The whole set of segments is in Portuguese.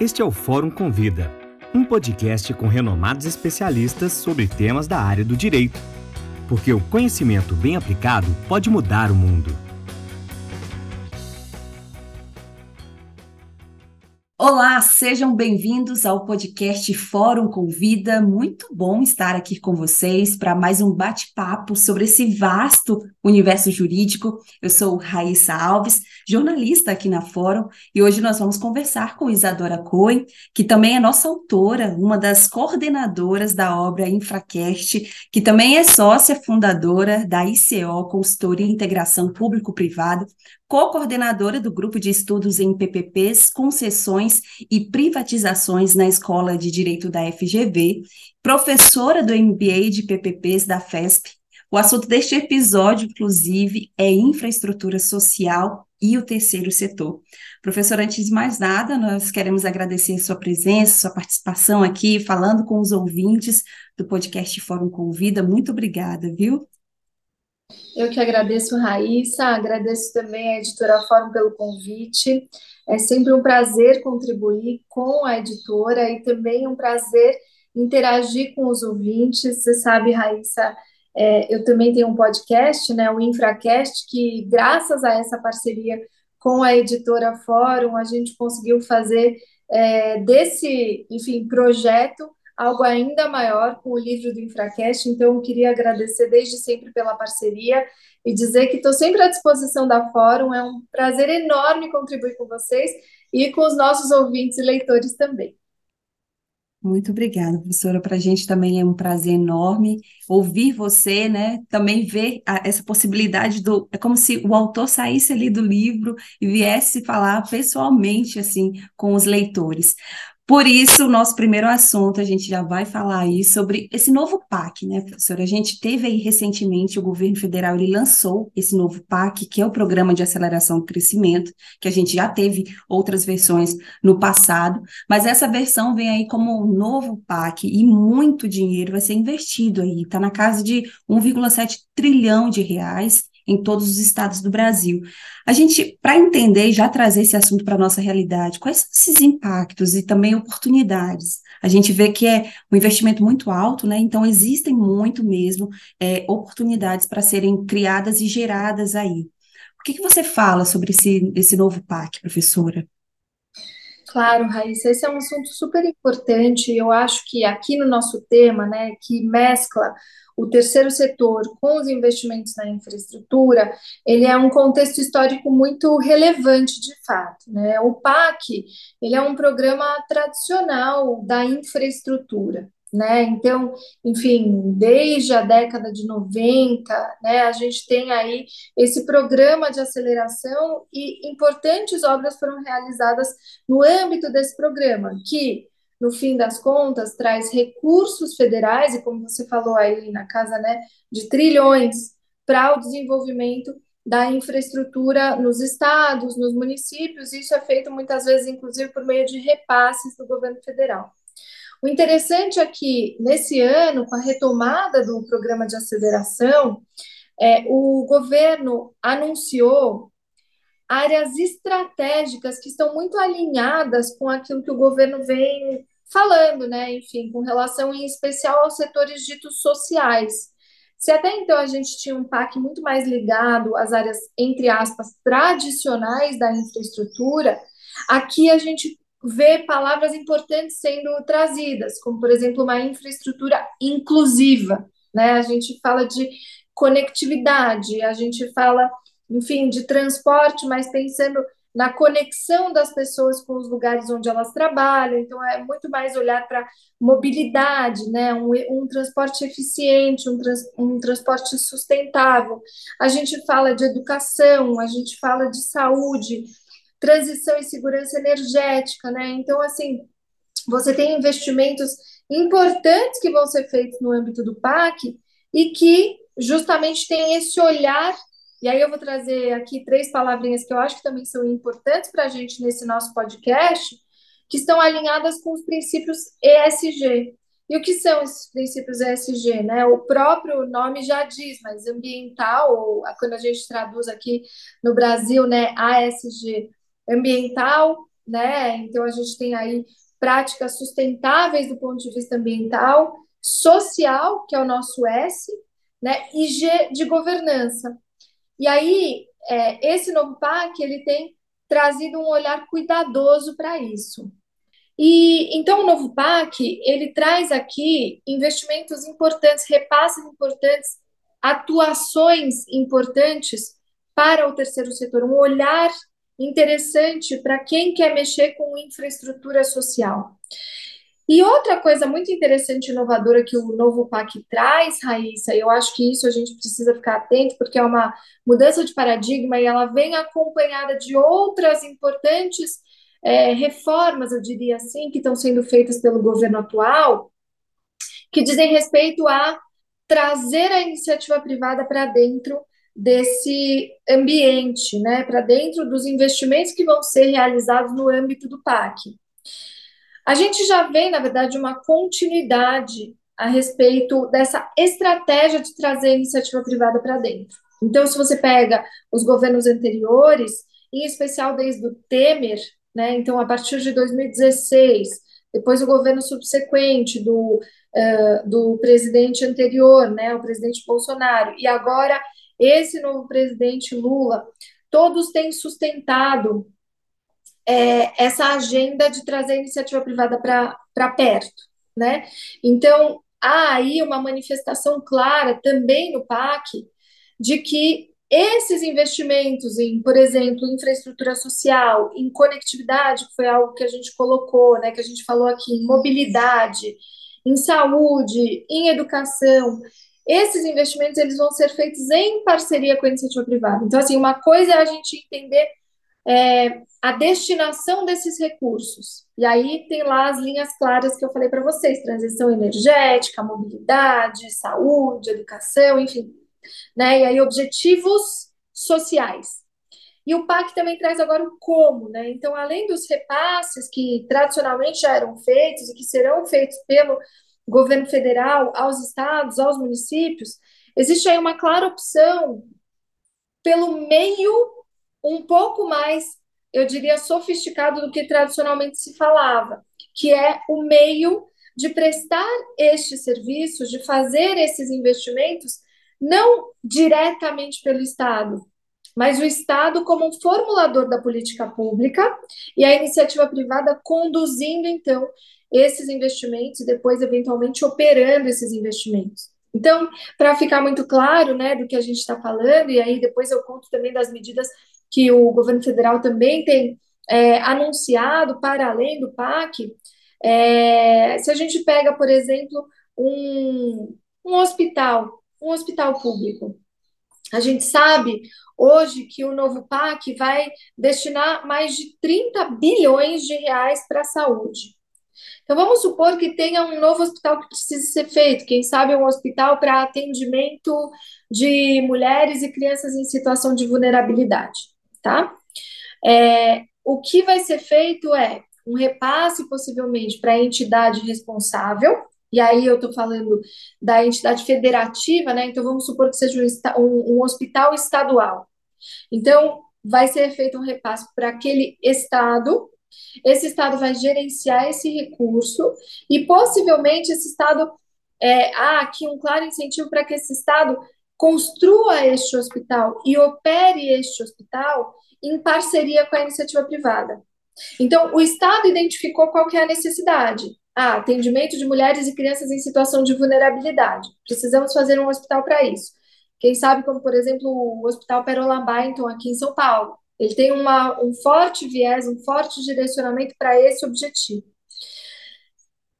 Este é o Fórum Convida, um podcast com renomados especialistas sobre temas da área do direito. Porque o conhecimento bem aplicado pode mudar o mundo. Olá, sejam bem-vindos ao podcast Fórum Convida. Muito bom estar aqui com vocês para mais um bate-papo sobre esse vasto universo jurídico. Eu sou Raíssa Alves, jornalista aqui na Fórum, e hoje nós vamos conversar com Isadora Cohen, que também é nossa autora, uma das coordenadoras da obra Infracast, que também é sócia fundadora da ICO, Consultoria e Integração Público-Privado, co-coordenadora do grupo de estudos em PPPs, concessões e privatizações na Escola de Direito da FGV, professora do MBA de PPPs da FESP. O assunto deste episódio, inclusive, é infraestrutura social e o terceiro setor. Professora, antes de mais nada, nós queremos agradecer sua presença, sua participação aqui, falando com os ouvintes do podcast Fórum Convida. Muito obrigada, viu? Eu que agradeço, Raíssa, agradeço também a Editora Fórum pelo convite. É sempre um prazer contribuir com a editora e também um prazer interagir com os ouvintes. Você sabe, Raíssa, é, eu também tenho um podcast, né, o Infracast, que graças a essa parceria com a editora Fórum, a gente conseguiu fazer é, desse, enfim, projeto algo ainda maior com o livro do Infracast, então eu queria agradecer desde sempre pela parceria e dizer que estou sempre à disposição da Fórum, é um prazer enorme contribuir com vocês e com os nossos ouvintes e leitores também. Muito obrigada, professora. Para a gente também é um prazer enorme ouvir você, né? Também ver a, essa possibilidade do. É como se o autor saísse ali do livro e viesse falar pessoalmente, assim, com os leitores. Por isso, o nosso primeiro assunto, a gente já vai falar aí sobre esse novo PAC, né, professora? A gente teve aí recentemente, o governo federal, ele lançou esse novo PAC, que é o Programa de Aceleração do Crescimento, que a gente já teve outras versões no passado, mas essa versão vem aí como um novo PAC e muito dinheiro vai ser investido aí, está na casa de 1,7 trilhão de reais, em todos os estados do Brasil. A gente, para entender e já trazer esse assunto para a nossa realidade, quais são esses impactos e também oportunidades? A gente vê que é um investimento muito alto, né? Então, existem muito mesmo é, oportunidades para serem criadas e geradas aí. O que, que você fala sobre esse, esse novo PAC, professora? Claro, Raíssa, esse é um assunto super importante. Eu acho que aqui no nosso tema, né, que mescla o terceiro setor com os investimentos na infraestrutura, ele é um contexto histórico muito relevante de fato. Né? O PAC ele é um programa tradicional da infraestrutura. Né? Então, enfim, desde a década de 90, né, a gente tem aí esse programa de aceleração e importantes obras foram realizadas no âmbito desse programa, que no fim das contas, traz recursos federais, e como você falou aí na casa, né, de trilhões para o desenvolvimento da infraestrutura nos estados, nos municípios, isso é feito muitas vezes, inclusive, por meio de repasses do governo federal. O interessante é que, nesse ano, com a retomada do programa de aceleração, é, o governo anunciou áreas estratégicas que estão muito alinhadas com aquilo que o governo vem falando, né? Enfim, com relação em especial aos setores ditos sociais. Se até então a gente tinha um PAC muito mais ligado às áreas, entre aspas, tradicionais da infraestrutura, aqui a gente vê palavras importantes sendo trazidas, como, por exemplo, uma infraestrutura inclusiva. Né? A gente fala de conectividade, a gente fala, enfim, de transporte, mas pensando na conexão das pessoas com os lugares onde elas trabalham. Então, é muito mais olhar para mobilidade, né? um, um transporte eficiente, um, trans, um transporte sustentável. A gente fala de educação, a gente fala de saúde, transição e segurança energética. Né? Então, assim, você tem investimentos importantes que vão ser feitos no âmbito do PAC e que justamente tem esse olhar e aí eu vou trazer aqui três palavrinhas que eu acho que também são importantes para a gente nesse nosso podcast, que estão alinhadas com os princípios ESG. E o que são esses princípios ESG? Né? O próprio nome já diz, mas ambiental, ou quando a gente traduz aqui no Brasil, né, ASG, ambiental, né? Então a gente tem aí práticas sustentáveis do ponto de vista ambiental, social, que é o nosso S, né? E G de governança. E aí, é, esse novo PAC, ele tem trazido um olhar cuidadoso para isso. E então o novo PAC, ele traz aqui investimentos importantes, repasses importantes, atuações importantes para o terceiro setor, um olhar interessante para quem quer mexer com infraestrutura social. E outra coisa muito interessante e inovadora que o novo PAC traz, Raíssa, eu acho que isso a gente precisa ficar atento, porque é uma mudança de paradigma e ela vem acompanhada de outras importantes é, reformas, eu diria assim, que estão sendo feitas pelo governo atual, que dizem respeito a trazer a iniciativa privada para dentro desse ambiente, né, para dentro dos investimentos que vão ser realizados no âmbito do PAC. A gente já vem, na verdade, uma continuidade a respeito dessa estratégia de trazer a iniciativa privada para dentro. Então, se você pega os governos anteriores, em especial desde o Temer, né, então a partir de 2016, depois o governo subsequente do, uh, do presidente anterior, né, o presidente Bolsonaro, e agora esse novo presidente Lula, todos têm sustentado é, essa agenda de trazer a iniciativa privada para perto, né? Então, há aí uma manifestação clara também no PAC de que esses investimentos em, por exemplo, infraestrutura social, em conectividade, que foi algo que a gente colocou, né, que a gente falou aqui, em mobilidade, em saúde, em educação, esses investimentos eles vão ser feitos em parceria com a iniciativa privada. Então, assim, uma coisa é a gente entender é, a destinação desses recursos. E aí tem lá as linhas claras que eu falei para vocês: transição energética, mobilidade, saúde, educação, enfim. Né? E aí, objetivos sociais. E o PAC também traz agora o como, né? Então, além dos repasses que tradicionalmente já eram feitos e que serão feitos pelo governo federal aos estados, aos municípios, existe aí uma clara opção pelo meio um pouco mais, eu diria, sofisticado do que tradicionalmente se falava, que é o meio de prestar estes serviços, de fazer esses investimentos, não diretamente pelo Estado, mas o Estado como um formulador da política pública e a iniciativa privada conduzindo, então, esses investimentos e depois, eventualmente, operando esses investimentos. Então, para ficar muito claro né, do que a gente está falando, e aí depois eu conto também das medidas que o governo federal também tem é, anunciado para além do PAC, é, se a gente pega, por exemplo, um, um hospital, um hospital público, a gente sabe hoje que o novo PAC vai destinar mais de 30 bilhões de reais para a saúde. Então, vamos supor que tenha um novo hospital que precise ser feito, quem sabe um hospital para atendimento de mulheres e crianças em situação de vulnerabilidade, tá? É, o que vai ser feito é um repasse, possivelmente, para a entidade responsável, e aí eu estou falando da entidade federativa, né? Então, vamos supor que seja um, um, um hospital estadual. Então, vai ser feito um repasse para aquele estado esse Estado vai gerenciar esse recurso e possivelmente esse Estado é, há aqui um claro incentivo para que esse Estado construa este hospital e opere este hospital em parceria com a iniciativa privada. Então, o Estado identificou qual que é a necessidade. Ah, atendimento de mulheres e crianças em situação de vulnerabilidade. Precisamos fazer um hospital para isso. Quem sabe, como por exemplo o Hospital Perola aqui em São Paulo. Ele tem uma, um forte viés, um forte direcionamento para esse objetivo.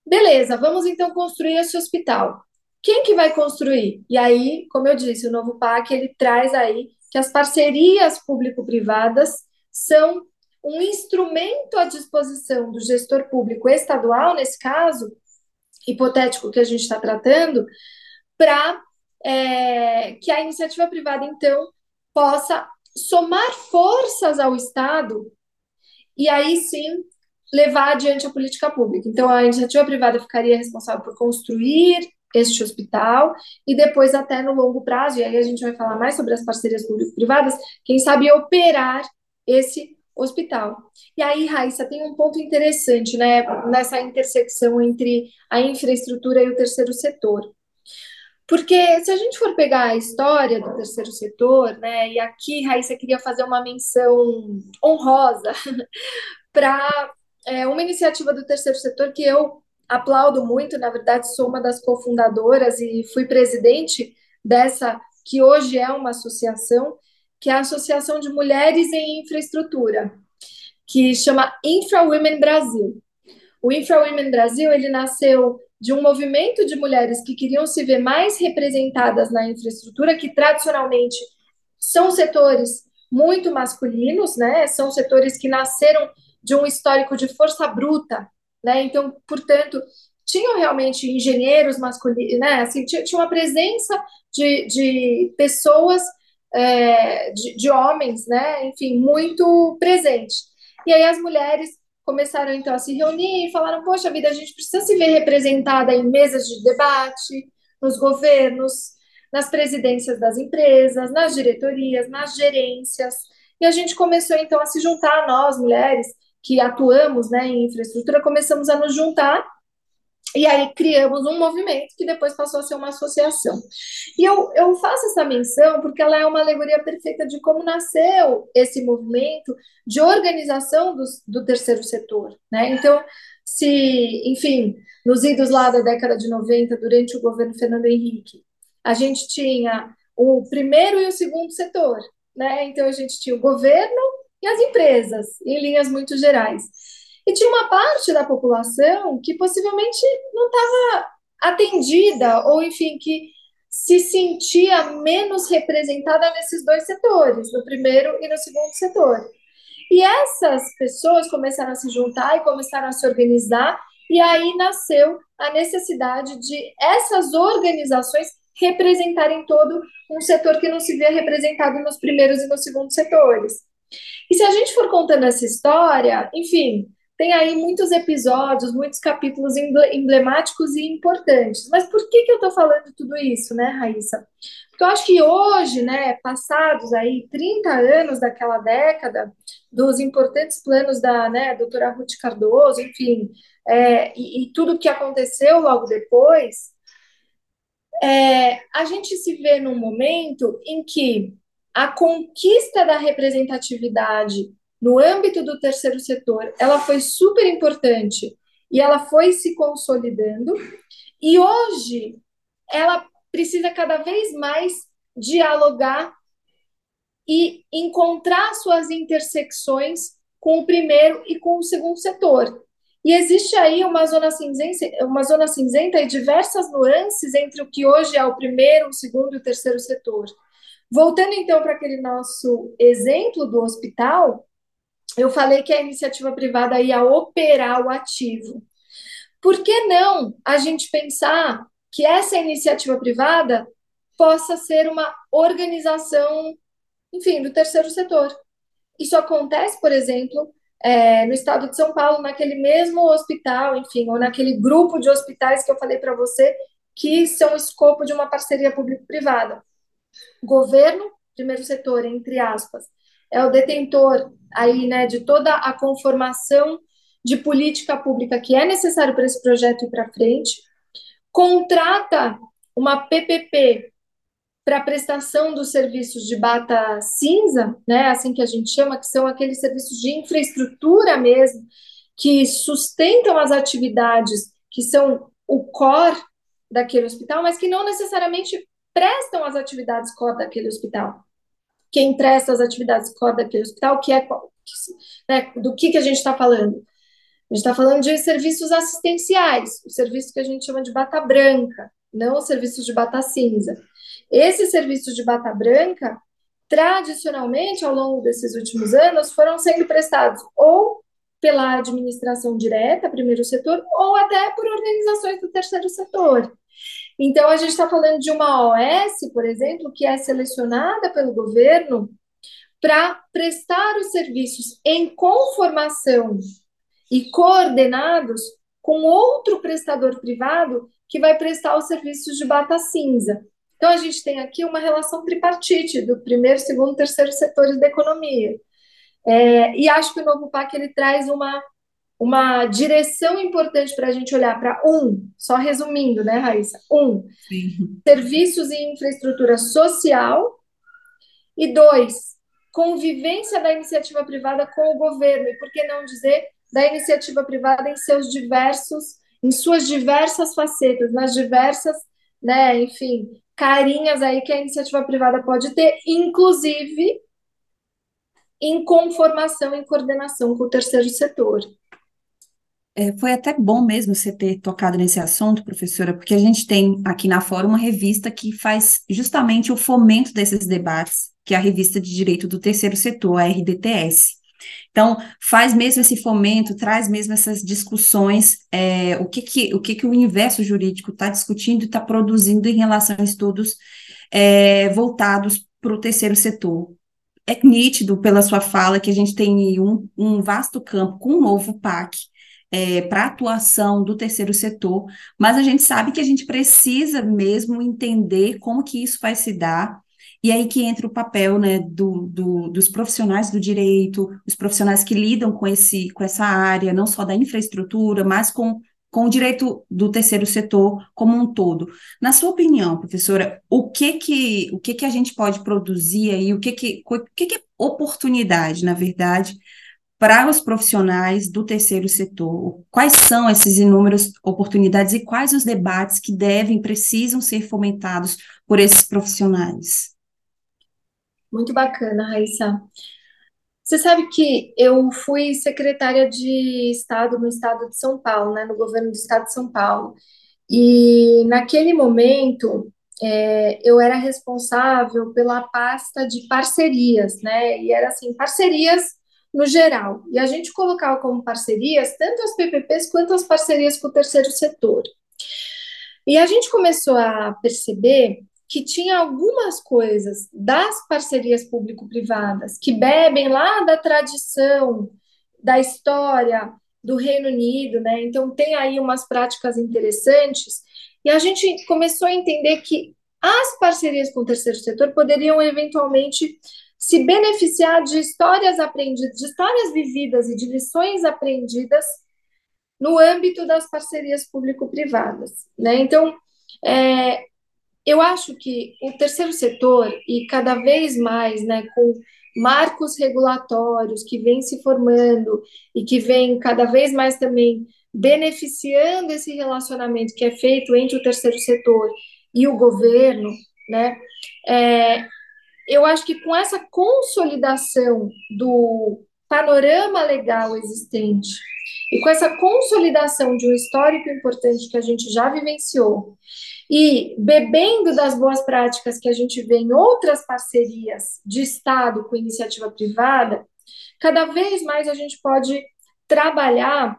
Beleza, vamos então construir esse hospital. Quem que vai construir? E aí, como eu disse, o novo PAC ele traz aí que as parcerias público-privadas são um instrumento à disposição do gestor público estadual, nesse caso hipotético que a gente está tratando, para é, que a iniciativa privada, então, possa somar forças ao Estado e aí sim levar adiante a política pública. Então, a iniciativa privada ficaria responsável por construir este hospital e depois, até no longo prazo, e aí a gente vai falar mais sobre as parcerias público-privadas, quem sabe operar esse hospital. E aí, Raíssa, tem um ponto interessante, né, nessa intersecção entre a infraestrutura e o terceiro setor. Porque se a gente for pegar a história do terceiro setor, né, e aqui, Raíssa, queria fazer uma menção honrosa para é, uma iniciativa do terceiro setor que eu aplaudo muito, na verdade, sou uma das cofundadoras e fui presidente dessa, que hoje é uma associação, que é a Associação de Mulheres em Infraestrutura, que chama Infra Women Brasil. O Infra Women Brasil, ele nasceu de um movimento de mulheres que queriam se ver mais representadas na infraestrutura, que tradicionalmente são setores muito masculinos, né? São setores que nasceram de um histórico de força bruta, né? Então, portanto, tinham realmente engenheiros masculinos, né? Assim, tinha, tinha uma presença de, de pessoas, é, de, de homens, né? Enfim, muito presente. E aí as mulheres começaram então a se reunir e falaram: poxa vida, a gente precisa se ver representada em mesas de debate, nos governos, nas presidências das empresas, nas diretorias, nas gerências. E a gente começou então a se juntar, nós mulheres que atuamos né, em infraestrutura, começamos a nos juntar e aí criamos um movimento que depois passou a ser uma associação. E eu, eu faço essa menção porque ela é uma alegoria perfeita de como nasceu esse movimento de organização do, do terceiro setor. Né? Então, se, enfim, nos idos lá da década de 90, durante o governo Fernando Henrique, a gente tinha o primeiro e o segundo setor. Né? Então, a gente tinha o governo e as empresas, em linhas muito gerais. E tinha uma parte da população que possivelmente não estava atendida, ou enfim, que se sentia menos representada nesses dois setores, no primeiro e no segundo setor. E essas pessoas começaram a se juntar e começaram a se organizar, e aí nasceu a necessidade de essas organizações representarem todo um setor que não se via representado nos primeiros e nos segundos setores. E se a gente for contando essa história, enfim, tem aí muitos episódios, muitos capítulos emblemáticos e importantes. Mas por que, que eu estou falando tudo isso, né, Raíssa? Porque eu acho que hoje, né, passados aí 30 anos daquela década, dos importantes planos da né, doutora Ruth Cardoso, enfim, é, e, e tudo que aconteceu logo depois, é, a gente se vê num momento em que a conquista da representatividade no âmbito do terceiro setor, ela foi super importante e ela foi se consolidando. E hoje ela precisa cada vez mais dialogar e encontrar suas intersecções com o primeiro e com o segundo setor. E existe aí uma zona cinzenta, uma zona cinzenta e diversas nuances entre o que hoje é o primeiro, o segundo e o terceiro setor. Voltando então para aquele nosso exemplo do hospital, eu falei que a iniciativa privada ia operar o ativo. Por que não a gente pensar que essa iniciativa privada possa ser uma organização, enfim, do terceiro setor? Isso acontece, por exemplo, é, no estado de São Paulo, naquele mesmo hospital, enfim, ou naquele grupo de hospitais que eu falei para você, que são escopo de uma parceria público-privada. Governo, primeiro setor, entre aspas, é o detentor aí, né, de toda a conformação de política pública que é necessário para esse projeto ir para frente, contrata uma PPP para prestação dos serviços de bata cinza, né, assim que a gente chama, que são aqueles serviços de infraestrutura mesmo, que sustentam as atividades que são o core daquele hospital, mas que não necessariamente prestam as atividades core daquele hospital quem presta as atividades core daquele hospital, que é né, do que, que a gente está falando? A gente está falando de serviços assistenciais, o serviço que a gente chama de bata branca, não os serviços de bata cinza. Esses serviços de bata branca, tradicionalmente, ao longo desses últimos anos, foram sendo prestados ou pela administração direta, primeiro setor, ou até por organizações do terceiro setor. Então, a gente está falando de uma OS, por exemplo, que é selecionada pelo governo para prestar os serviços em conformação e coordenados com outro prestador privado que vai prestar os serviços de bata cinza. Então, a gente tem aqui uma relação tripartite do primeiro, segundo, terceiro setores da economia. É, e acho que o novo PAC ele traz uma, uma direção importante para a gente olhar para um, só resumindo, né, Raíssa? Um, Sim. serviços e infraestrutura social, e dois, convivência da iniciativa privada com o governo, e por que não dizer da iniciativa privada em seus diversos, em suas diversas facetas, nas diversas, né, enfim, carinhas aí que a iniciativa privada pode ter, inclusive em conformação, em coordenação com o terceiro setor. É, foi até bom mesmo você ter tocado nesse assunto, professora, porque a gente tem aqui na Fórum uma revista que faz justamente o fomento desses debates, que é a Revista de Direito do Terceiro Setor, a RDTS. Então, faz mesmo esse fomento, traz mesmo essas discussões, é, o, que, que, o que, que o universo jurídico está discutindo e está produzindo em relação a estudos é, voltados para o terceiro setor. É nítido pela sua fala que a gente tem um, um vasto campo com o um novo PAC, é, para atuação do terceiro setor, mas a gente sabe que a gente precisa mesmo entender como que isso vai se dar, e aí que entra o papel né, do, do, dos profissionais do direito, os profissionais que lidam com, esse, com essa área, não só da infraestrutura, mas com, com o direito do terceiro setor como um todo. Na sua opinião, professora, o que que, o que, que a gente pode produzir aí, o que, que, o que, que é oportunidade, na verdade, para os profissionais do terceiro setor? Quais são essas inúmeras oportunidades e quais os debates que devem, precisam ser fomentados por esses profissionais? Muito bacana, Raíssa. Você sabe que eu fui secretária de Estado no Estado de São Paulo, né, no governo do Estado de São Paulo. E naquele momento, é, eu era responsável pela pasta de parcerias, né? E era assim, parcerias no geral. E a gente colocava como parcerias tanto as PPPs quanto as parcerias com o terceiro setor. E a gente começou a perceber que tinha algumas coisas das parcerias público-privadas que bebem lá da tradição, da história do Reino Unido, né? Então tem aí umas práticas interessantes e a gente começou a entender que as parcerias com o terceiro setor poderiam eventualmente se beneficiar de histórias aprendidas, de histórias vividas e de lições aprendidas no âmbito das parcerias público-privadas. Né? Então, é, eu acho que o terceiro setor, e cada vez mais né, com marcos regulatórios que vêm se formando e que vêm cada vez mais também beneficiando esse relacionamento que é feito entre o terceiro setor e o governo, né, é, eu acho que com essa consolidação do panorama legal existente e com essa consolidação de um histórico importante que a gente já vivenciou e bebendo das boas práticas que a gente vê em outras parcerias de Estado com iniciativa privada, cada vez mais a gente pode trabalhar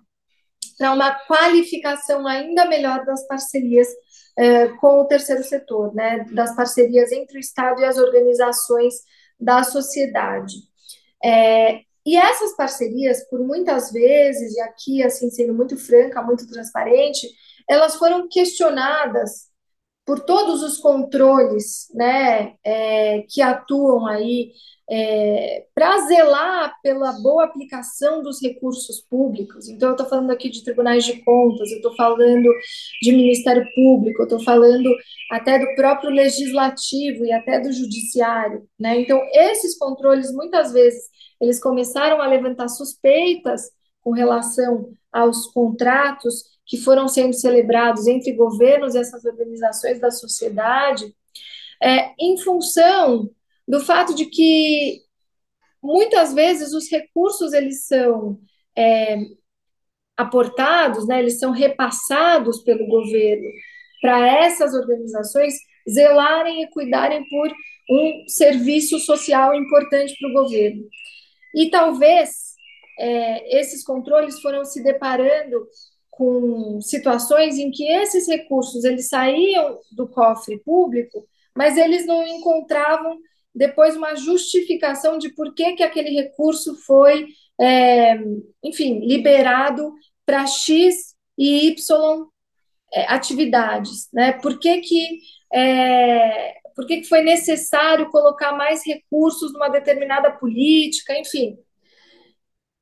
para uma qualificação ainda melhor das parcerias é, com o terceiro setor, né, das parcerias entre o Estado e as organizações da sociedade. É, e essas parcerias, por muitas vezes, e aqui, assim, sendo muito franca, muito transparente, elas foram questionadas por todos os controles né, é, que atuam aí é, para zelar pela boa aplicação dos recursos públicos. Então, eu estou falando aqui de tribunais de contas, eu estou falando de Ministério Público, eu estou falando até do próprio legislativo e até do judiciário. Né? Então, esses controles, muitas vezes, eles começaram a levantar suspeitas com relação aos contratos que foram sendo celebrados entre governos e essas organizações da sociedade, é, em função do fato de que muitas vezes os recursos eles são é, aportados, né, eles são repassados pelo governo para essas organizações zelarem e cuidarem por um serviço social importante para o governo. E talvez é, esses controles foram se deparando com situações em que esses recursos eles saíam do cofre público, mas eles não encontravam depois uma justificação de por que, que aquele recurso foi, é, enfim, liberado para X e Y é, atividades, né? Por que que, é, por que que foi necessário colocar mais recursos numa determinada política, enfim.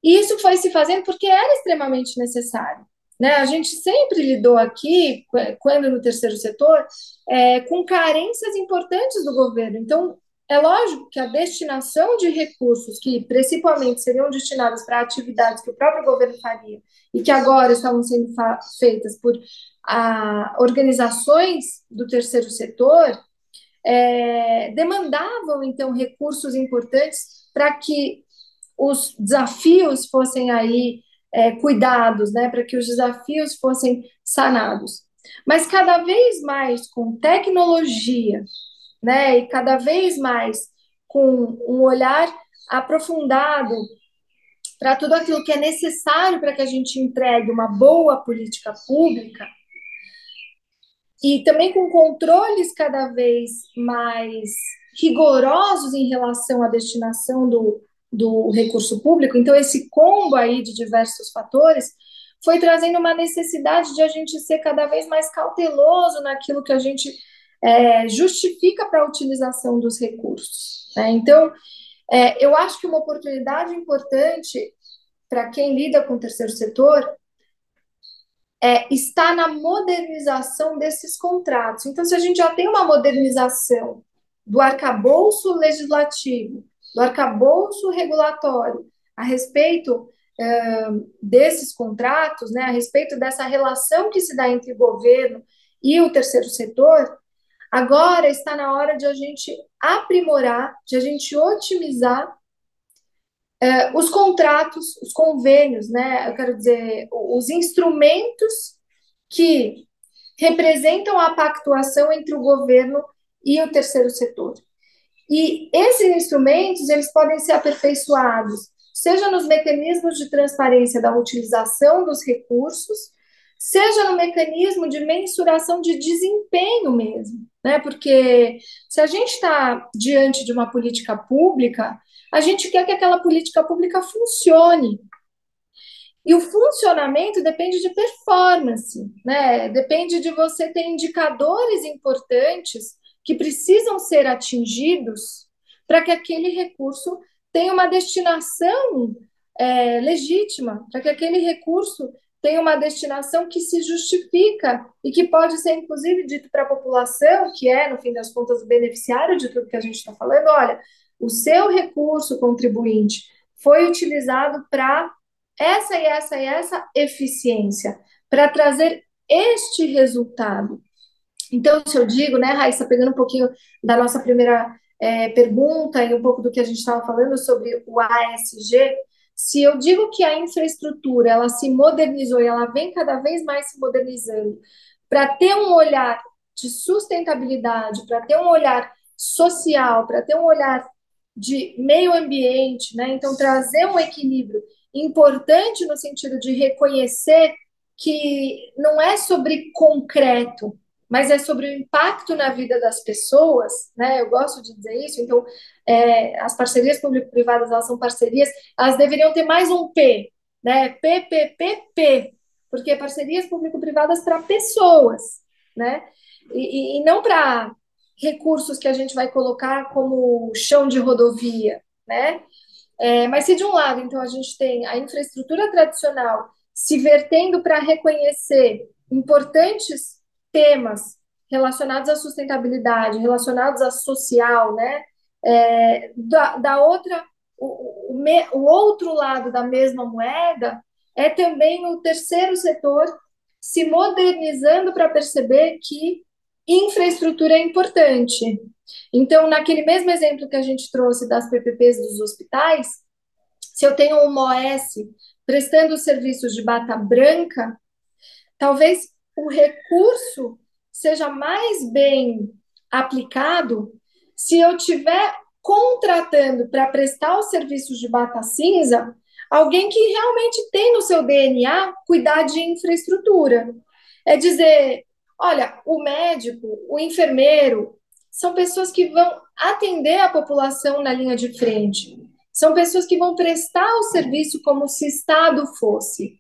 E isso foi se fazendo porque era extremamente necessário. Né? A gente sempre lidou aqui, quando no terceiro setor, é, com carências importantes do governo. Então, é lógico que a destinação de recursos que principalmente seriam destinados para atividades que o próprio governo faria e que agora estavam sendo feitas por a, organizações do terceiro setor, é, demandavam então recursos importantes para que os desafios fossem aí é, cuidados, né, para que os desafios fossem sanados. Mas cada vez mais com tecnologia, né, e cada vez mais com um olhar aprofundado para tudo aquilo que é necessário para que a gente entregue uma boa política pública, e também com controles cada vez mais rigorosos em relação à destinação do, do recurso público, então esse combo aí de diversos fatores foi trazendo uma necessidade de a gente ser cada vez mais cauteloso naquilo que a gente é, justifica para a utilização dos recursos. Né? Então, é, eu acho que uma oportunidade importante para quem lida com o terceiro setor é, está na modernização desses contratos. Então, se a gente já tem uma modernização do arcabouço legislativo, do arcabouço regulatório a respeito uh, desses contratos, né, a respeito dessa relação que se dá entre o governo e o terceiro setor, agora está na hora de a gente aprimorar, de a gente otimizar uh, os contratos, os convênios, né, eu quero dizer, os instrumentos que representam a pactuação entre o governo e o terceiro setor. E esses instrumentos, eles podem ser aperfeiçoados, seja nos mecanismos de transparência da utilização dos recursos, seja no mecanismo de mensuração de desempenho mesmo, né? Porque se a gente está diante de uma política pública, a gente quer que aquela política pública funcione. E o funcionamento depende de performance, né? Depende de você ter indicadores importantes que precisam ser atingidos para que aquele recurso tenha uma destinação é, legítima, para que aquele recurso tenha uma destinação que se justifica e que pode ser, inclusive, dito para a população, que é, no fim das contas, o beneficiário de tudo que a gente está falando: olha, o seu recurso contribuinte foi utilizado para essa e essa e essa eficiência, para trazer este resultado. Então, se eu digo, né, Raíssa, pegando um pouquinho da nossa primeira é, pergunta e um pouco do que a gente estava falando sobre o ASG, se eu digo que a infraestrutura ela se modernizou e ela vem cada vez mais se modernizando para ter um olhar de sustentabilidade, para ter um olhar social, para ter um olhar de meio ambiente, né? Então trazer um equilíbrio importante no sentido de reconhecer que não é sobre concreto, mas é sobre o impacto na vida das pessoas, né? Eu gosto de dizer isso. Então, é, as parcerias público-privadas, elas são parcerias, elas deveriam ter mais um P, né? PPPP, porque parcerias público-privadas para pessoas, né? E, e não para recursos que a gente vai colocar como chão de rodovia, né? É, mas se de um lado, então, a gente tem a infraestrutura tradicional se vertendo para reconhecer importantes temas relacionados à sustentabilidade, relacionados à social, né? É, da, da, outra, o, o, o outro lado da mesma moeda é também o terceiro setor se modernizando para perceber que infraestrutura é importante. Então, naquele mesmo exemplo que a gente trouxe das PPPs dos hospitais, se eu tenho uma OS prestando serviços de bata branca, talvez o recurso seja mais bem aplicado se eu tiver contratando para prestar os serviços de bata cinza alguém que realmente tem no seu DNA cuidar de infraestrutura. É dizer, olha, o médico, o enfermeiro, são pessoas que vão atender a população na linha de frente. São pessoas que vão prestar o serviço como se Estado fosse.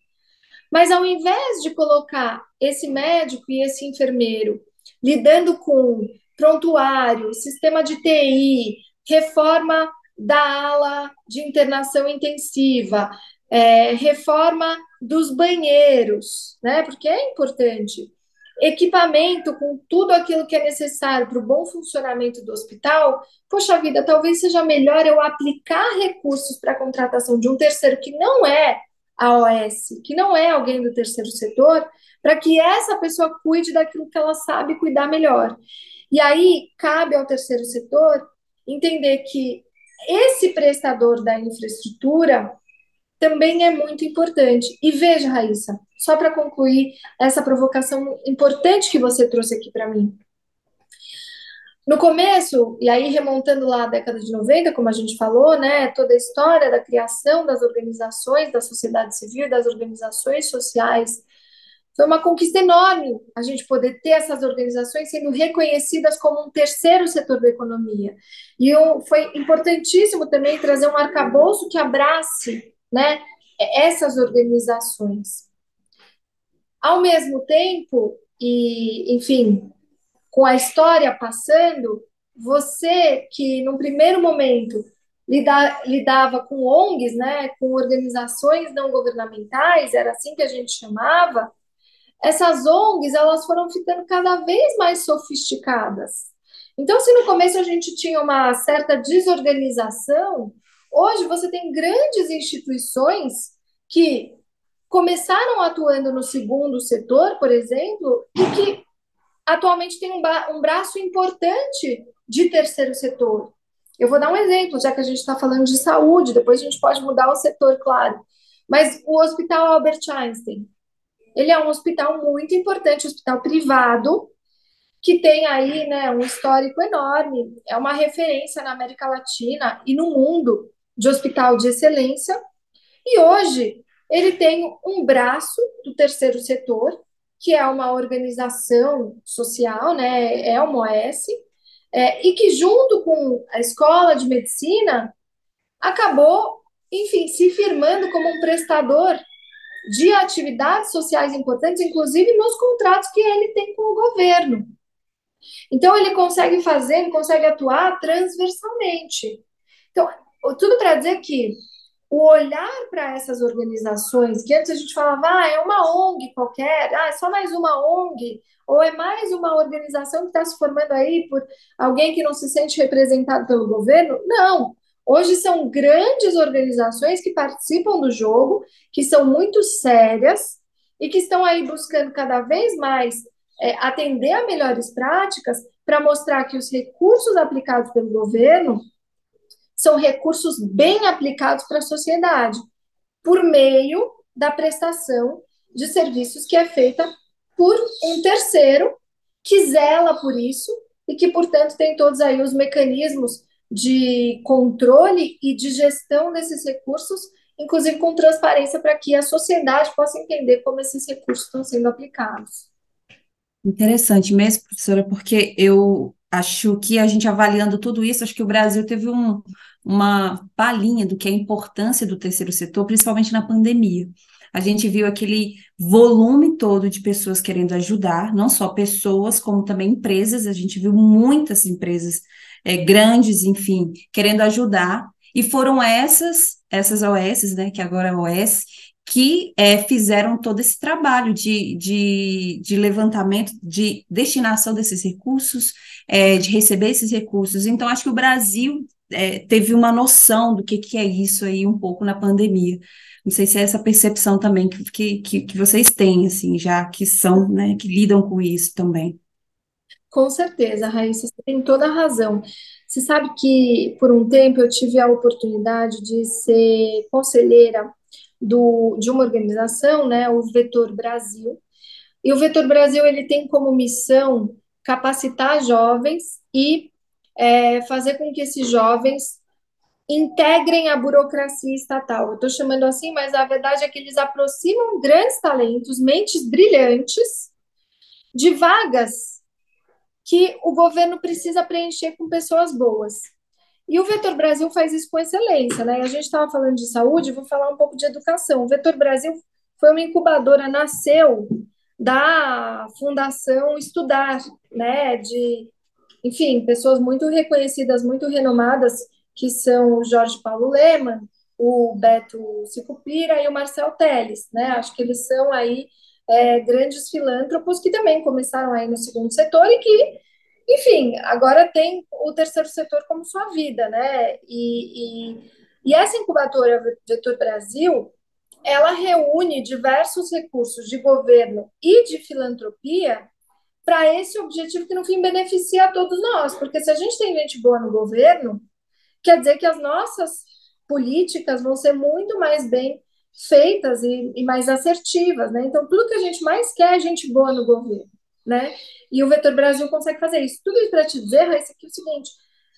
Mas ao invés de colocar esse médico e esse enfermeiro lidando com prontuário, sistema de TI, reforma da ala de internação intensiva, é, reforma dos banheiros, né? Porque é importante. Equipamento com tudo aquilo que é necessário para o bom funcionamento do hospital. Poxa vida, talvez seja melhor eu aplicar recursos para a contratação de um terceiro que não é a OS, que não é alguém do terceiro setor, para que essa pessoa cuide daquilo que ela sabe cuidar melhor. E aí cabe ao terceiro setor entender que esse prestador da infraestrutura também é muito importante. E veja, Raíssa, só para concluir essa provocação importante que você trouxe aqui para mim. No começo, e aí remontando lá à década de 90, como a gente falou, né, toda a história da criação das organizações da sociedade civil, das organizações sociais, foi uma conquista enorme a gente poder ter essas organizações sendo reconhecidas como um terceiro setor da economia. E foi importantíssimo também trazer um arcabouço que abrace né, essas organizações. Ao mesmo tempo, e enfim, com a história passando, você que num primeiro momento lida, lidava com ONGs, né, com organizações não governamentais, era assim que a gente chamava, essas ONGs elas foram ficando cada vez mais sofisticadas. Então, se no começo a gente tinha uma certa desorganização, Hoje você tem grandes instituições que começaram atuando no segundo setor, por exemplo, e que atualmente tem um, um braço importante de terceiro setor. Eu vou dar um exemplo, já que a gente está falando de saúde, depois a gente pode mudar o setor, claro. Mas o Hospital Albert Einstein, ele é um hospital muito importante, hospital privado, que tem aí né, um histórico enorme, é uma referência na América Latina e no mundo de hospital de excelência, e hoje ele tem um braço do terceiro setor, que é uma organização social, né, é uma OS, é, e que junto com a escola de medicina acabou, enfim, se firmando como um prestador de atividades sociais importantes, inclusive nos contratos que ele tem com o governo. Então ele consegue fazer, ele consegue atuar transversalmente. Então, tudo para dizer que o olhar para essas organizações, que antes a gente falava, ah, é uma ONG qualquer, ah, é só mais uma ONG, ou é mais uma organização que está se formando aí por alguém que não se sente representado pelo governo. Não. Hoje são grandes organizações que participam do jogo, que são muito sérias e que estão aí buscando cada vez mais é, atender a melhores práticas para mostrar que os recursos aplicados pelo governo são recursos bem aplicados para a sociedade, por meio da prestação de serviços que é feita por um terceiro que zela por isso e que, portanto, tem todos aí os mecanismos de controle e de gestão desses recursos, inclusive com transparência para que a sociedade possa entender como esses recursos estão sendo aplicados. Interessante mesmo, professora, porque eu acho que a gente avaliando tudo isso, acho que o Brasil teve um, uma palhinha do que é a importância do terceiro setor, principalmente na pandemia. A gente viu aquele volume todo de pessoas querendo ajudar, não só pessoas, como também empresas. A gente viu muitas empresas é, grandes, enfim, querendo ajudar. E foram essas, essas OS, né, que agora é OS, que é, fizeram todo esse trabalho de, de, de, levantamento, de destinação desses recursos, é, de receber esses recursos. Então, acho que o Brasil é, teve uma noção do que, que é isso aí um pouco na pandemia. Não sei se é essa percepção também que, que, que vocês têm, assim, já que são, né, que lidam com isso também. Com certeza, Raíssa, você tem toda a razão. Você sabe que por um tempo eu tive a oportunidade de ser conselheira do, de uma organização, né, o Vetor Brasil. E o Vetor Brasil ele tem como missão capacitar jovens e é, fazer com que esses jovens integrem a burocracia estatal. Eu estou chamando assim, mas a verdade é que eles aproximam grandes talentos, mentes brilhantes, de vagas que o governo precisa preencher com pessoas boas. E o Vetor Brasil faz isso com excelência, né? A gente estava falando de saúde, vou falar um pouco de educação. O Vetor Brasil foi uma incubadora, nasceu da Fundação Estudar, né? De, enfim, pessoas muito reconhecidas, muito renomadas, que são o Jorge Paulo Leman o Beto Sicupira e o Marcel Teles, né? Acho que eles são aí é, grandes filântropos que também começaram aí no segundo setor e que, enfim, agora tem o terceiro setor como sua vida, né? E, e, e essa incubadora Vetor Brasil, ela reúne diversos recursos de governo e de filantropia para esse objetivo que, no fim, beneficia a todos nós. Porque se a gente tem gente boa no governo, quer dizer que as nossas políticas vão ser muito mais bem feitas e, e, mais assertivas, né? Então, tudo que a gente mais quer é gente boa no governo, né? E o Vetor Brasil consegue fazer isso. Tudo isso para te dizer, Raíssa, que é o seguinte,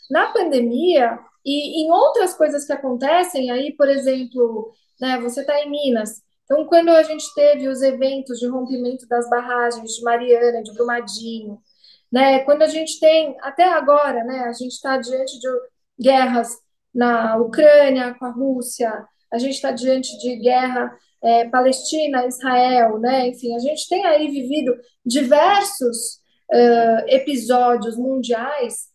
na pandemia e em outras coisas que acontecem, aí, por exemplo, né, você está em Minas, então, quando a gente teve os eventos de rompimento das barragens de Mariana, de Brumadinho, né, quando a gente tem, até agora, né, a gente está diante de guerras na Ucrânia com a Rússia, a gente está diante de guerra é, Palestina, Israel, né? Enfim, a gente tem aí vivido diversos uh, episódios mundiais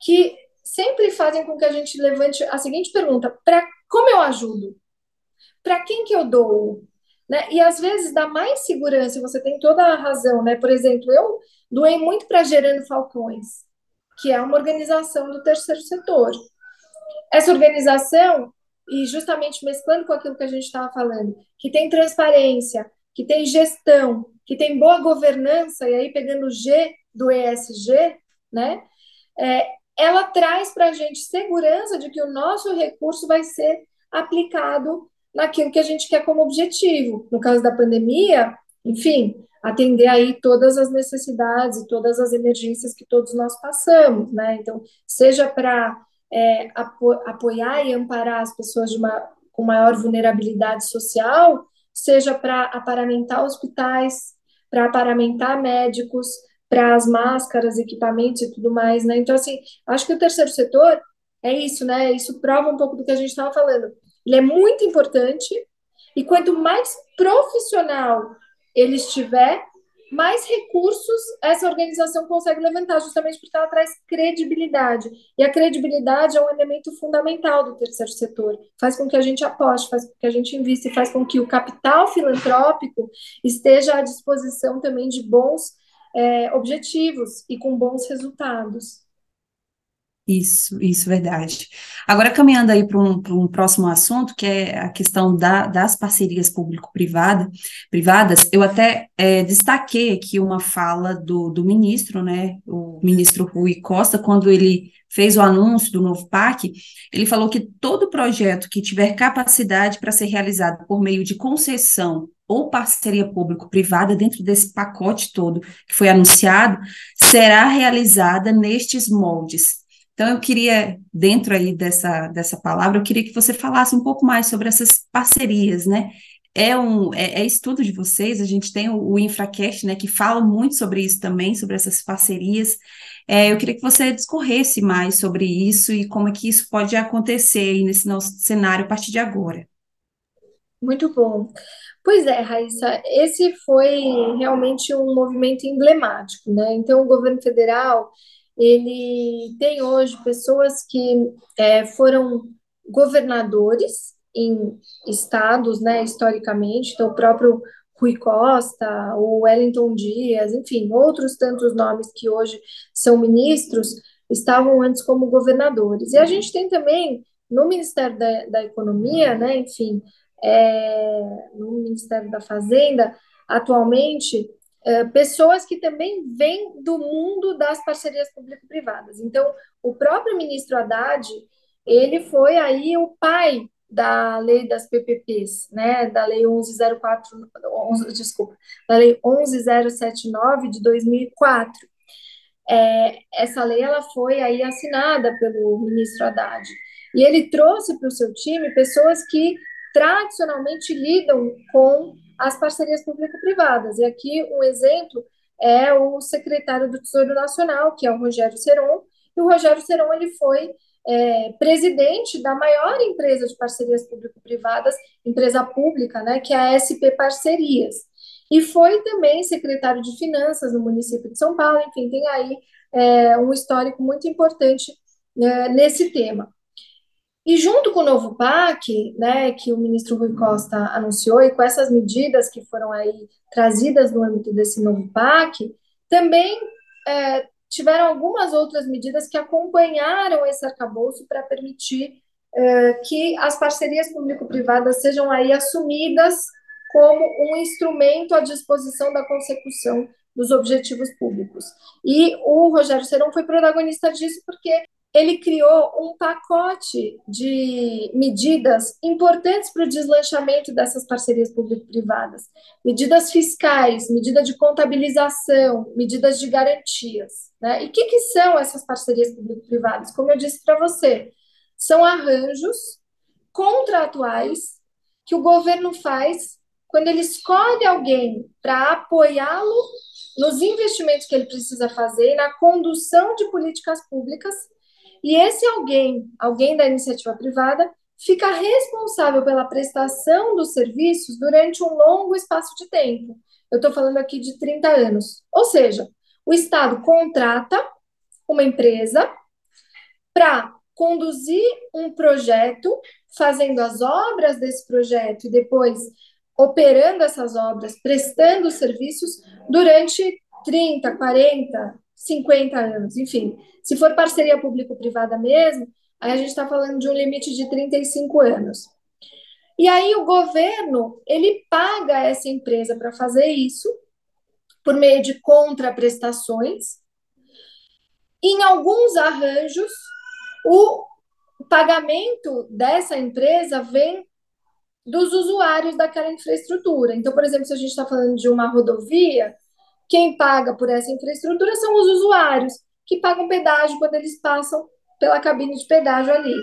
que sempre fazem com que a gente levante a seguinte pergunta: para como eu ajudo? Para quem que eu dou? Né? E às vezes dá mais segurança, você tem toda a razão, né? Por exemplo, eu doei muito para Gerando Falcões, que é uma organização do terceiro setor. Essa organização e justamente mesclando com aquilo que a gente estava falando, que tem transparência, que tem gestão, que tem boa governança, e aí pegando o G do ESG, né, é, ela traz para a gente segurança de que o nosso recurso vai ser aplicado naquilo que a gente quer como objetivo. No caso da pandemia, enfim, atender aí todas as necessidades e todas as emergências que todos nós passamos, né? Então, seja para é, apo apoiar e amparar as pessoas uma, com maior vulnerabilidade social, seja para aparamentar hospitais, para aparamentar médicos, para as máscaras, equipamentos e tudo mais, né? Então, assim, acho que o terceiro setor é isso, né? Isso prova um pouco do que a gente estava falando. Ele é muito importante e quanto mais profissional ele estiver, mais recursos essa organização consegue levantar, justamente porque ela traz credibilidade. E a credibilidade é um elemento fundamental do terceiro setor. Faz com que a gente aposte, faz com que a gente invista, faz com que o capital filantrópico esteja à disposição também de bons é, objetivos e com bons resultados. Isso, isso, verdade. Agora, caminhando aí para um, um próximo assunto, que é a questão da, das parcerias público-privadas, privadas, eu até é, destaquei aqui uma fala do, do ministro, né, o ministro Rui Costa, quando ele fez o anúncio do novo PAC, ele falou que todo projeto que tiver capacidade para ser realizado por meio de concessão ou parceria público-privada dentro desse pacote todo que foi anunciado, será realizada nestes moldes então, eu queria, dentro aí dessa, dessa palavra, eu queria que você falasse um pouco mais sobre essas parcerias, né? É, um, é, é estudo de vocês, a gente tem o, o InfraCast, né, que fala muito sobre isso também, sobre essas parcerias. É, eu queria que você discorresse mais sobre isso e como é que isso pode acontecer aí nesse nosso cenário a partir de agora. Muito bom. Pois é, Raíssa, esse foi realmente um movimento emblemático, né? Então, o governo federal ele tem hoje pessoas que é, foram governadores em estados, né, historicamente, então o próprio Rui Costa, o Wellington Dias, enfim, outros tantos nomes que hoje são ministros, estavam antes como governadores. E a gente tem também no Ministério da, da Economia, né, enfim, é, no Ministério da Fazenda, atualmente, pessoas que também vêm do mundo das parcerias público-privadas. Então, o próprio ministro Haddad, ele foi aí o pai da lei das PPPs, né, da lei 1104, 11, desculpa, da lei 11079 de 2004. É, essa lei ela foi aí assinada pelo ministro Haddad. E ele trouxe para o seu time pessoas que tradicionalmente lidam com as parcerias público-privadas. E aqui um exemplo é o secretário do Tesouro Nacional, que é o Rogério Seron, e o Rogério Seron ele foi é, presidente da maior empresa de parcerias público-privadas, empresa pública, né, que é a SP Parcerias. E foi também secretário de Finanças no município de São Paulo, enfim, tem aí é, um histórico muito importante é, nesse tema. E junto com o novo PAC, né, que o ministro Rui Costa anunciou, e com essas medidas que foram aí trazidas no âmbito desse novo PAC, também é, tiveram algumas outras medidas que acompanharam esse arcabouço para permitir é, que as parcerias público-privadas sejam aí assumidas como um instrumento à disposição da consecução dos objetivos públicos. E o Rogério Serão foi protagonista disso porque ele criou um pacote de medidas importantes para o deslanchamento dessas parcerias público-privadas. Medidas fiscais, medida de contabilização, medidas de garantias. Né? E o que, que são essas parcerias público-privadas? Como eu disse para você, são arranjos contratuais que o governo faz quando ele escolhe alguém para apoiá-lo nos investimentos que ele precisa fazer, na condução de políticas públicas e esse alguém, alguém da iniciativa privada, fica responsável pela prestação dos serviços durante um longo espaço de tempo. Eu estou falando aqui de 30 anos. Ou seja, o Estado contrata uma empresa para conduzir um projeto, fazendo as obras desse projeto e depois operando essas obras, prestando serviços durante 30, 40, 50 anos, enfim. Se for parceria público-privada mesmo, aí a gente está falando de um limite de 35 anos. E aí o governo, ele paga essa empresa para fazer isso, por meio de contraprestações. Em alguns arranjos, o pagamento dessa empresa vem dos usuários daquela infraestrutura. Então, por exemplo, se a gente está falando de uma rodovia, quem paga por essa infraestrutura são os usuários, que pagam pedágio quando eles passam pela cabine de pedágio ali.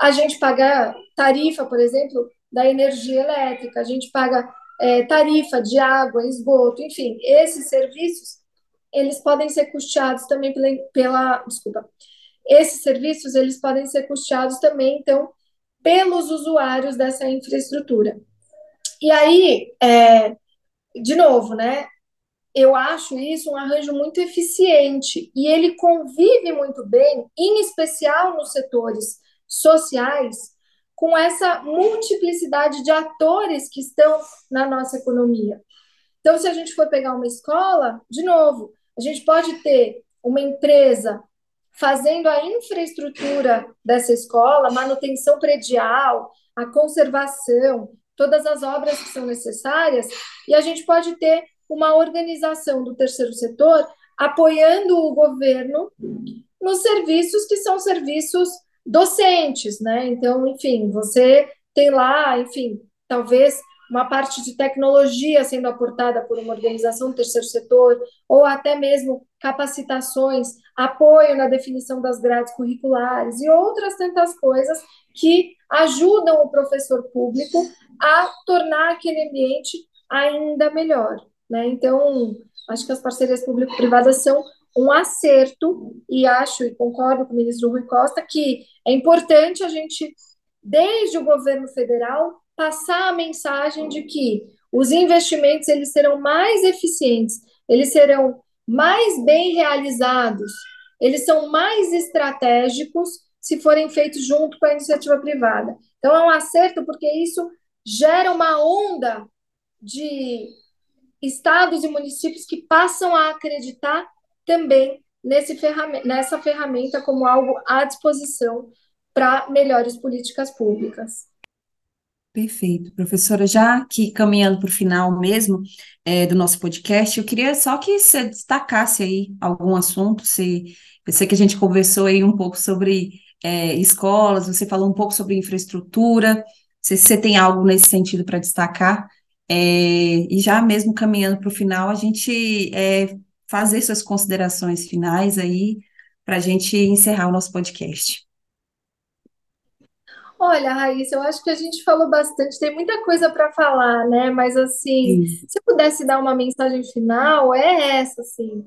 A gente paga tarifa, por exemplo, da energia elétrica, a gente paga é, tarifa de água, esgoto, enfim, esses serviços eles podem ser custeados também pela, pela desculpa, esses serviços eles podem ser custeados também, então, pelos usuários dessa infraestrutura. E aí, é, de novo, né? Eu acho isso um arranjo muito eficiente e ele convive muito bem, em especial nos setores sociais, com essa multiplicidade de atores que estão na nossa economia. Então, se a gente for pegar uma escola, de novo, a gente pode ter uma empresa fazendo a infraestrutura dessa escola, manutenção predial, a conservação, todas as obras que são necessárias, e a gente pode ter uma organização do terceiro setor apoiando o governo nos serviços que são serviços docentes, né? Então, enfim, você tem lá, enfim, talvez uma parte de tecnologia sendo aportada por uma organização do terceiro setor, ou até mesmo capacitações, apoio na definição das grades curriculares e outras tantas coisas que ajudam o professor público a tornar aquele ambiente ainda melhor. Né? Então, acho que as parcerias público-privadas são um acerto e acho e concordo com o ministro Rui Costa que é importante a gente, desde o governo federal, passar a mensagem de que os investimentos eles serão mais eficientes, eles serão mais bem realizados, eles são mais estratégicos se forem feitos junto com a iniciativa privada. Então é um acerto porque isso gera uma onda de estados e municípios que passam a acreditar também ferramenta, nessa ferramenta como algo à disposição para melhores políticas públicas. Perfeito, professora. Já que caminhando para o final mesmo é, do nosso podcast, eu queria só que você destacasse aí algum assunto. Se, eu sei que a gente conversou aí um pouco sobre é, escolas, você falou um pouco sobre infraestrutura. Se você tem algo nesse sentido para destacar, é, e já mesmo caminhando para o final, a gente é, fazer suas considerações finais aí para a gente encerrar o nosso podcast. Olha, Raíssa, eu acho que a gente falou bastante, tem muita coisa para falar, né? Mas assim, se eu pudesse dar uma mensagem final, é essa, assim.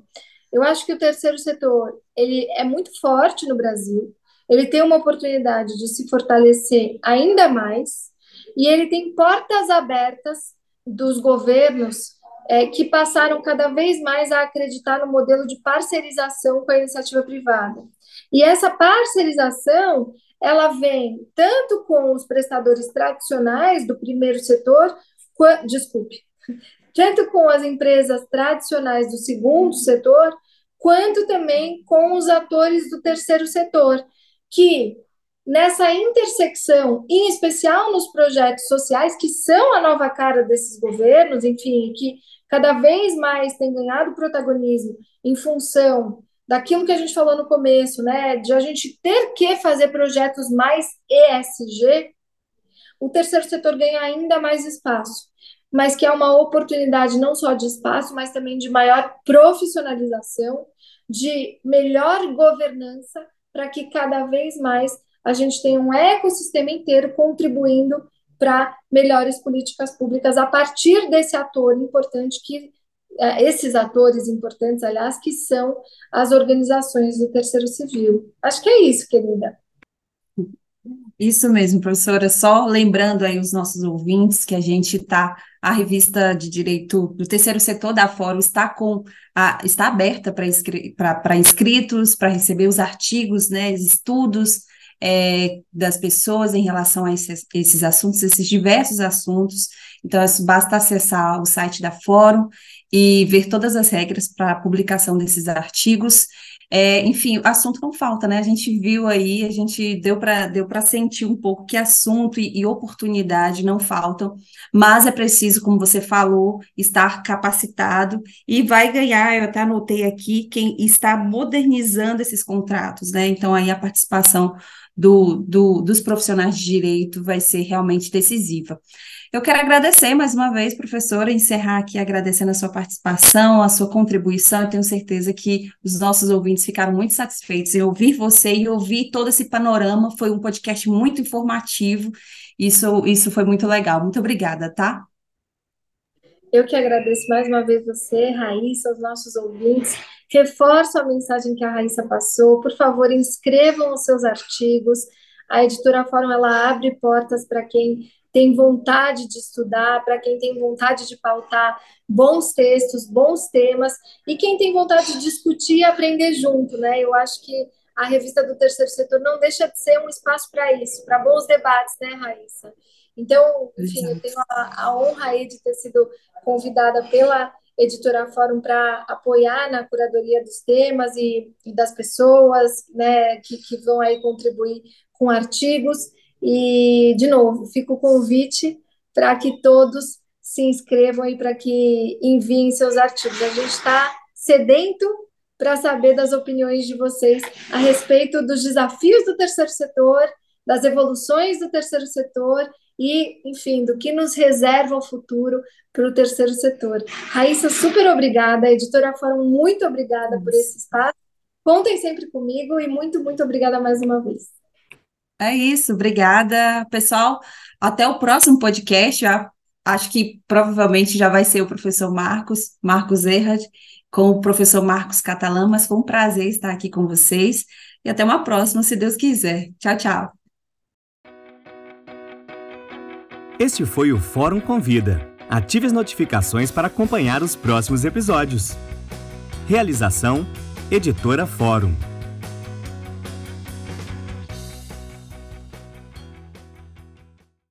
Eu acho que o terceiro setor, ele é muito forte no Brasil, ele tem uma oportunidade de se fortalecer ainda mais, e ele tem portas abertas dos governos é, que passaram cada vez mais a acreditar no modelo de parcerização com a iniciativa privada. E essa parcerização, ela vem tanto com os prestadores tradicionais do primeiro setor, desculpe, tanto com as empresas tradicionais do segundo setor, quanto também com os atores do terceiro setor, que nessa intersecção, em especial nos projetos sociais, que são a nova cara desses governos, enfim, que cada vez mais tem ganhado protagonismo em função daquilo que a gente falou no começo, né, de a gente ter que fazer projetos mais ESG, o terceiro setor ganha ainda mais espaço, mas que é uma oportunidade não só de espaço, mas também de maior profissionalização, de melhor governança, para que cada vez mais a gente tenha um ecossistema inteiro contribuindo para melhores políticas públicas a partir desse ator importante que é, esses atores importantes, aliás, que são as organizações do terceiro civil. Acho que é isso, querida. Isso mesmo, professora. Só lembrando aí os nossos ouvintes que a gente está, a revista de direito do terceiro setor da Fórum está com a, está aberta para inscritos, para receber os artigos, né, estudos é, das pessoas em relação a esses, esses assuntos, esses diversos assuntos. Então, basta acessar o site da Fórum e ver todas as regras para a publicação desses artigos. É, enfim, assunto não falta, né? A gente viu aí, a gente deu para deu sentir um pouco que assunto e, e, oportunidade não faltam, mas é preciso, como você falou, estar capacitado e vai ganhar, eu até anotei aqui, quem está modernizando esses contratos, né? Então, aí a participação do, do, dos profissionais de direito vai ser realmente decisiva. Eu quero agradecer mais uma vez, professora, encerrar aqui agradecendo a sua participação, a sua contribuição. Eu tenho certeza que os nossos ouvintes ficaram muito satisfeitos em ouvir você e ouvir todo esse panorama. Foi um podcast muito informativo. Isso, isso foi muito legal. Muito obrigada, tá? Eu que agradeço mais uma vez você, Raíssa, os nossos ouvintes. Reforço a mensagem que a Raíssa passou. Por favor, inscrevam os seus artigos. A editora Fórum ela abre portas para quem tem vontade de estudar, para quem tem vontade de pautar bons textos, bons temas, e quem tem vontade de discutir e aprender junto, né? Eu acho que a revista do terceiro setor não deixa de ser um espaço para isso, para bons debates, né, Raíssa? Então, enfim, Exato. eu tenho a, a honra aí de ter sido convidada pela editora Fórum para apoiar na curadoria dos temas e, e das pessoas, né, que, que vão aí contribuir com artigos. E, de novo, fica o convite para que todos se inscrevam e para que enviem seus artigos. A gente está sedento para saber das opiniões de vocês a respeito dos desafios do terceiro setor, das evoluções do terceiro setor e, enfim, do que nos reserva o futuro para o terceiro setor. Raíssa, super obrigada. Editora Fórum, muito obrigada por esse espaço. Contem sempre comigo e muito, muito obrigada mais uma vez. É isso, obrigada, pessoal. Até o próximo podcast. acho que provavelmente já vai ser o professor Marcos, Marcos Erhard, com o professor Marcos Catalã, mas foi um prazer estar aqui com vocês. E até uma próxima, se Deus quiser. Tchau, tchau. Este foi o Fórum Convida. Ative as notificações para acompanhar os próximos episódios. Realização: Editora Fórum.